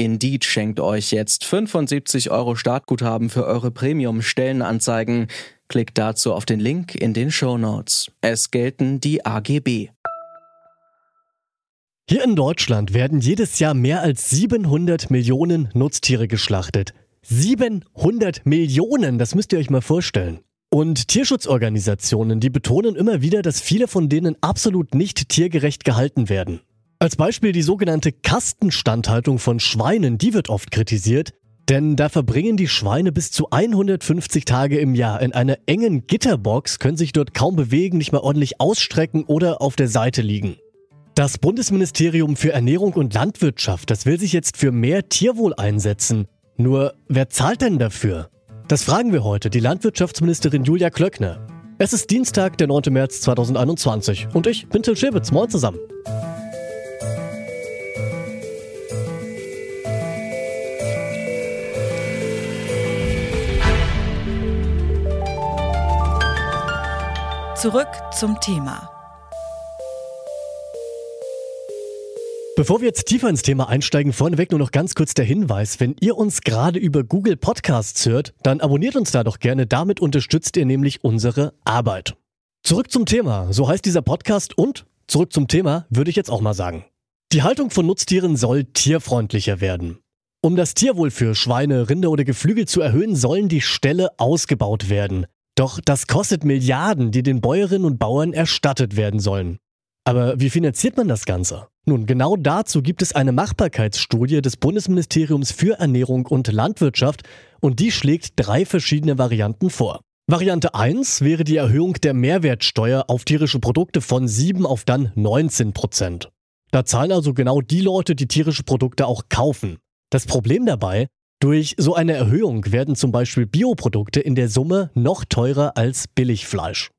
Indeed schenkt euch jetzt 75 Euro Startguthaben für eure Premium-Stellenanzeigen. Klickt dazu auf den Link in den Show Notes. Es gelten die AGB. Hier in Deutschland werden jedes Jahr mehr als 700 Millionen Nutztiere geschlachtet. 700 Millionen, das müsst ihr euch mal vorstellen. Und Tierschutzorganisationen, die betonen immer wieder, dass viele von denen absolut nicht tiergerecht gehalten werden. Als Beispiel die sogenannte Kastenstandhaltung von Schweinen, die wird oft kritisiert, denn da verbringen die Schweine bis zu 150 Tage im Jahr in einer engen Gitterbox, können sich dort kaum bewegen, nicht mal ordentlich ausstrecken oder auf der Seite liegen. Das Bundesministerium für Ernährung und Landwirtschaft, das will sich jetzt für mehr Tierwohl einsetzen. Nur, wer zahlt denn dafür? Das fragen wir heute die Landwirtschaftsministerin Julia Klöckner. Es ist Dienstag, der 9. März 2021 und ich bin Till Schäbitz. Moin zusammen. Zurück zum Thema. Bevor wir jetzt tiefer ins Thema einsteigen, vorneweg nur noch ganz kurz der Hinweis. Wenn ihr uns gerade über Google Podcasts hört, dann abonniert uns da doch gerne. Damit unterstützt ihr nämlich unsere Arbeit. Zurück zum Thema. So heißt dieser Podcast und zurück zum Thema würde ich jetzt auch mal sagen. Die Haltung von Nutztieren soll tierfreundlicher werden. Um das Tierwohl für Schweine, Rinder oder Geflügel zu erhöhen, sollen die Ställe ausgebaut werden. Doch das kostet Milliarden, die den Bäuerinnen und Bauern erstattet werden sollen. Aber wie finanziert man das Ganze? Nun, genau dazu gibt es eine Machbarkeitsstudie des Bundesministeriums für Ernährung und Landwirtschaft und die schlägt drei verschiedene Varianten vor. Variante 1 wäre die Erhöhung der Mehrwertsteuer auf tierische Produkte von 7 auf dann 19 Prozent. Da zahlen also genau die Leute, die tierische Produkte auch kaufen. Das Problem dabei, durch so eine Erhöhung werden zum Beispiel Bioprodukte in der Summe noch teurer als Billigfleisch.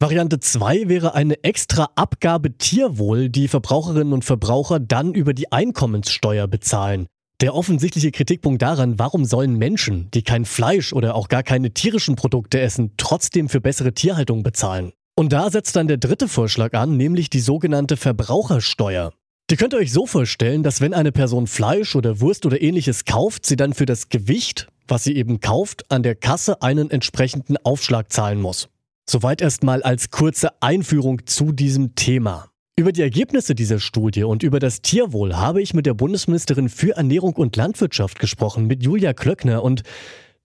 Variante 2 wäre eine extra Abgabe Tierwohl, die Verbraucherinnen und Verbraucher dann über die Einkommenssteuer bezahlen. Der offensichtliche Kritikpunkt daran, warum sollen Menschen, die kein Fleisch oder auch gar keine tierischen Produkte essen, trotzdem für bessere Tierhaltung bezahlen? Und da setzt dann der dritte Vorschlag an, nämlich die sogenannte Verbrauchersteuer. Die könnt ihr euch so vorstellen, dass wenn eine Person Fleisch oder Wurst oder ähnliches kauft, sie dann für das Gewicht, was sie eben kauft, an der Kasse einen entsprechenden Aufschlag zahlen muss. Soweit erstmal als kurze Einführung zu diesem Thema. Über die Ergebnisse dieser Studie und über das Tierwohl habe ich mit der Bundesministerin für Ernährung und Landwirtschaft gesprochen, mit Julia Klöckner. Und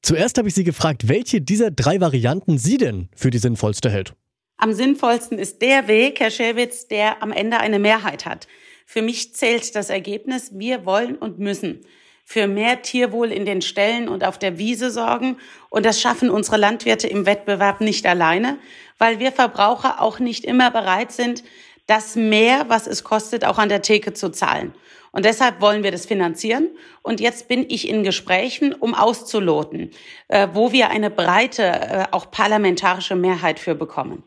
zuerst habe ich sie gefragt, welche dieser drei Varianten sie denn für die sinnvollste hält. Am sinnvollsten ist der Weg, Herr Schewitz, der am Ende eine Mehrheit hat. Für mich zählt das Ergebnis, wir wollen und müssen für mehr Tierwohl in den Ställen und auf der Wiese sorgen. Und das schaffen unsere Landwirte im Wettbewerb nicht alleine, weil wir Verbraucher auch nicht immer bereit sind, das mehr, was es kostet, auch an der Theke zu zahlen. Und deshalb wollen wir das finanzieren. Und jetzt bin ich in Gesprächen, um auszuloten, äh, wo wir eine breite, äh, auch parlamentarische Mehrheit für bekommen.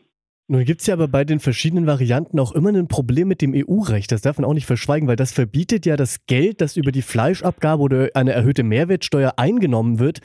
Nun gibt es ja aber bei den verschiedenen Varianten auch immer ein Problem mit dem EU-Recht. Das darf man auch nicht verschweigen, weil das verbietet ja das Geld, das über die Fleischabgabe oder eine erhöhte Mehrwertsteuer eingenommen wird,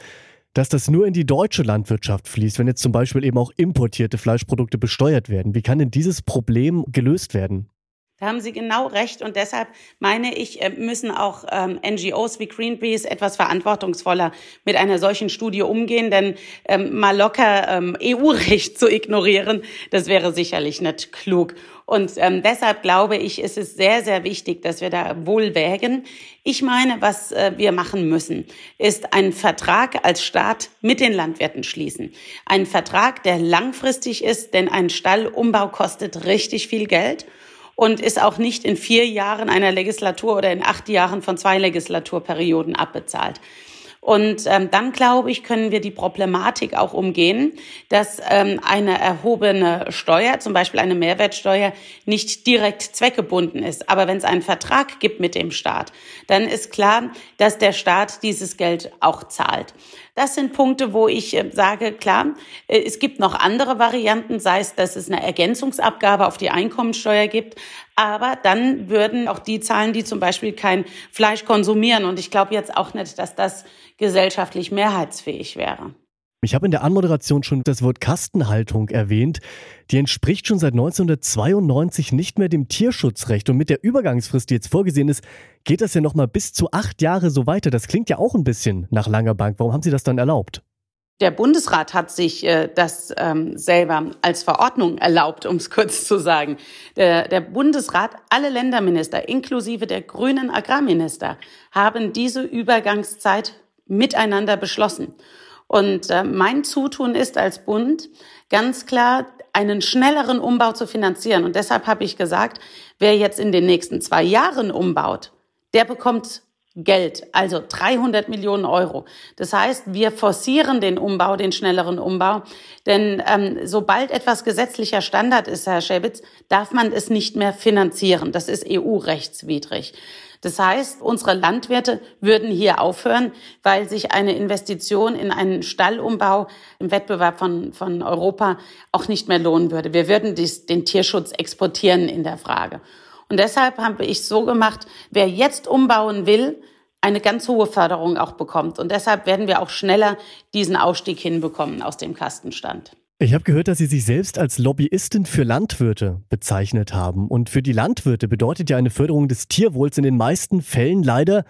dass das nur in die deutsche Landwirtschaft fließt, wenn jetzt zum Beispiel eben auch importierte Fleischprodukte besteuert werden. Wie kann denn dieses Problem gelöst werden? Da haben Sie genau recht und deshalb meine ich, äh, müssen auch ähm, NGOs wie Greenpeace etwas verantwortungsvoller mit einer solchen Studie umgehen, denn ähm, mal locker ähm, EU-Recht zu ignorieren, das wäre sicherlich nicht klug. Und ähm, deshalb glaube ich, ist es sehr, sehr wichtig, dass wir da wohl wägen. Ich meine, was äh, wir machen müssen, ist einen Vertrag als Staat mit den Landwirten schließen. Ein Vertrag, der langfristig ist, denn ein Stallumbau kostet richtig viel Geld und ist auch nicht in vier Jahren einer Legislatur oder in acht Jahren von zwei Legislaturperioden abbezahlt. Und ähm, dann, glaube ich, können wir die Problematik auch umgehen, dass ähm, eine erhobene Steuer, zum Beispiel eine Mehrwertsteuer, nicht direkt zweckgebunden ist. Aber wenn es einen Vertrag gibt mit dem Staat, dann ist klar, dass der Staat dieses Geld auch zahlt. Das sind Punkte, wo ich äh, sage, klar, äh, es gibt noch andere Varianten, sei es, dass es eine Ergänzungsabgabe auf die Einkommensteuer gibt. Aber dann würden auch die zahlen, die zum Beispiel kein Fleisch konsumieren. Und ich glaube jetzt auch nicht, dass das gesellschaftlich mehrheitsfähig wäre. Ich habe in der Anmoderation schon das Wort Kastenhaltung erwähnt. Die entspricht schon seit 1992 nicht mehr dem Tierschutzrecht. Und mit der Übergangsfrist, die jetzt vorgesehen ist, geht das ja nochmal bis zu acht Jahre so weiter. Das klingt ja auch ein bisschen nach langer Bank. Warum haben Sie das dann erlaubt? Der Bundesrat hat sich äh, das ähm, selber als Verordnung erlaubt, um es kurz zu sagen. Der, der Bundesrat, alle Länderminister, inklusive der grünen Agrarminister, haben diese Übergangszeit miteinander beschlossen. Und äh, mein Zutun ist als Bund ganz klar, einen schnelleren Umbau zu finanzieren. Und deshalb habe ich gesagt, wer jetzt in den nächsten zwei Jahren umbaut, der bekommt Geld, also 300 Millionen Euro. Das heißt, wir forcieren den Umbau, den schnelleren Umbau, denn ähm, sobald etwas gesetzlicher Standard ist, Herr Schäbitz, darf man es nicht mehr finanzieren. Das ist EU-rechtswidrig. Das heißt, unsere Landwirte würden hier aufhören, weil sich eine Investition in einen Stallumbau im Wettbewerb von, von Europa auch nicht mehr lohnen würde. Wir würden dies, den Tierschutz exportieren in der Frage. Und deshalb habe ich so gemacht, wer jetzt umbauen will, eine ganz hohe Förderung auch bekommt. Und deshalb werden wir auch schneller diesen Ausstieg hinbekommen aus dem Kastenstand. Ich habe gehört, dass Sie sich selbst als Lobbyistin für Landwirte bezeichnet haben. Und für die Landwirte bedeutet ja eine Förderung des Tierwohls in den meisten Fällen leider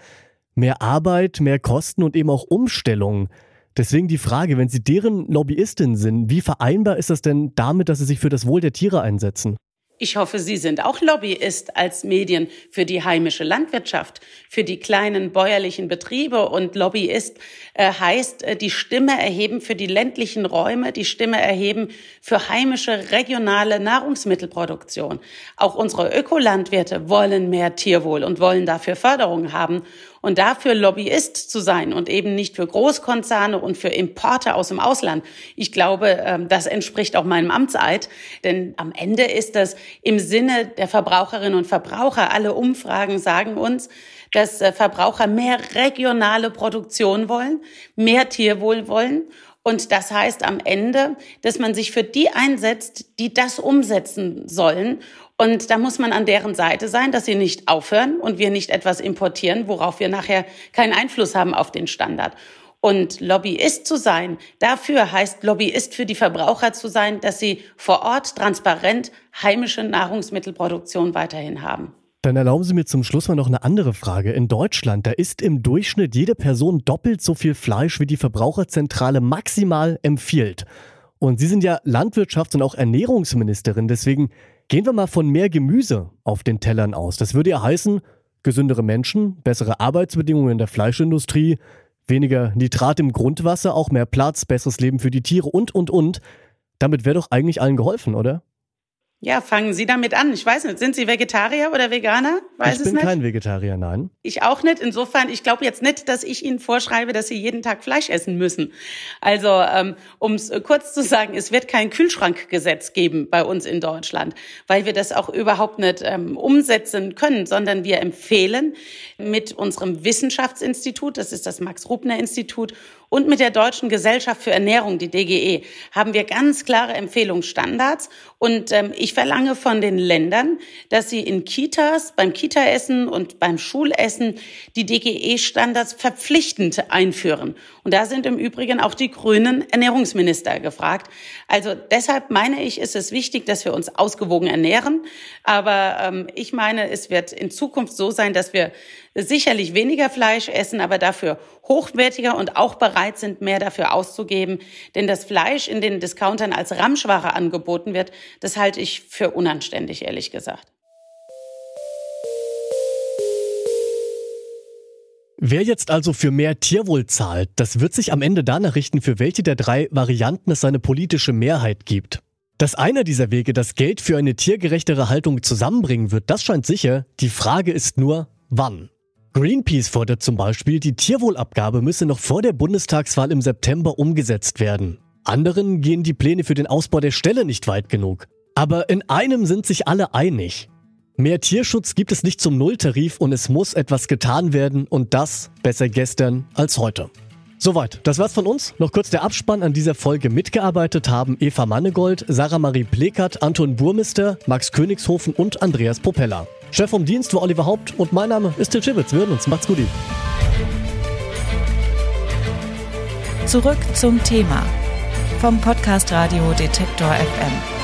mehr Arbeit, mehr Kosten und eben auch Umstellung. Deswegen die Frage, wenn Sie deren Lobbyistin sind, wie vereinbar ist das denn damit, dass Sie sich für das Wohl der Tiere einsetzen? Ich hoffe, Sie sind auch Lobbyist als Medien für die heimische Landwirtschaft, für die kleinen bäuerlichen Betriebe. Und Lobbyist äh, heißt, äh, die Stimme erheben für die ländlichen Räume, die Stimme erheben für heimische regionale Nahrungsmittelproduktion. Auch unsere Ökolandwirte wollen mehr Tierwohl und wollen dafür Förderung haben. Und dafür Lobbyist zu sein und eben nicht für Großkonzerne und für Importe aus dem Ausland. Ich glaube, ähm, das entspricht auch meinem Amtseid. Denn am Ende ist das im Sinne der Verbraucherinnen und Verbraucher. Alle Umfragen sagen uns, dass äh, Verbraucher mehr regionale Produktion wollen, mehr Tierwohl wollen und das heißt am Ende, dass man sich für die einsetzt, die das umsetzen sollen. Und da muss man an deren Seite sein, dass sie nicht aufhören und wir nicht etwas importieren, worauf wir nachher keinen Einfluss haben auf den Standard. Und Lobbyist zu sein, dafür heißt Lobbyist für die Verbraucher zu sein, dass sie vor Ort transparent heimische Nahrungsmittelproduktion weiterhin haben. Dann erlauben Sie mir zum Schluss mal noch eine andere Frage. In Deutschland, da isst im Durchschnitt jede Person doppelt so viel Fleisch, wie die Verbraucherzentrale maximal empfiehlt. Und Sie sind ja Landwirtschafts- und auch Ernährungsministerin, deswegen gehen wir mal von mehr Gemüse auf den Tellern aus. Das würde ja heißen, gesündere Menschen, bessere Arbeitsbedingungen in der Fleischindustrie, weniger Nitrat im Grundwasser, auch mehr Platz, besseres Leben für die Tiere und, und, und. Damit wäre doch eigentlich allen geholfen, oder? Ja, fangen Sie damit an. Ich weiß nicht, sind Sie Vegetarier oder Veganer? Weiß ich bin kein Vegetarier, nein. Ich auch nicht. Insofern, ich glaube jetzt nicht, dass ich Ihnen vorschreibe, dass Sie jeden Tag Fleisch essen müssen. Also, ähm, um es kurz zu sagen, es wird kein Kühlschrankgesetz geben bei uns in Deutschland, weil wir das auch überhaupt nicht ähm, umsetzen können, sondern wir empfehlen mit unserem Wissenschaftsinstitut, das ist das Max-Rubner-Institut, und mit der Deutschen Gesellschaft für Ernährung, die DGE, haben wir ganz klare Empfehlungsstandards. Und ähm, ich verlange von den Ländern, dass sie in Kitas, beim Kitaessen und beim Schulessen die DGE-Standards verpflichtend einführen. Und da sind im Übrigen auch die grünen Ernährungsminister gefragt. Also deshalb meine ich, ist es wichtig, dass wir uns ausgewogen ernähren. Aber ähm, ich meine, es wird in Zukunft so sein, dass wir sicherlich weniger Fleisch essen, aber dafür hochwertiger und auch bereit sind, mehr dafür auszugeben. Denn das Fleisch in den Discountern als Ramschware angeboten wird, das halte ich für unanständig, ehrlich gesagt. Wer jetzt also für mehr Tierwohl zahlt, das wird sich am Ende danach richten, für welche der drei Varianten es seine politische Mehrheit gibt. Dass einer dieser Wege das Geld für eine tiergerechtere Haltung zusammenbringen wird, das scheint sicher. Die Frage ist nur, wann. Greenpeace fordert zum Beispiel, die Tierwohlabgabe müsse noch vor der Bundestagswahl im September umgesetzt werden. Anderen gehen die Pläne für den Ausbau der Stelle nicht weit genug. Aber in einem sind sich alle einig. Mehr Tierschutz gibt es nicht zum Nulltarif und es muss etwas getan werden und das besser gestern als heute. Soweit, das war's von uns. Noch kurz der Abspann an dieser Folge mitgearbeitet haben Eva Mannegold, Sarah Marie Plekert, Anton Burmister, Max Königshofen und Andreas Propeller. Chef vom Dienst war Oliver Haupt und mein Name ist Till Schibitz. Wir hören uns. Macht's gut. Zurück zum Thema vom Podcast Radio Detektor FM.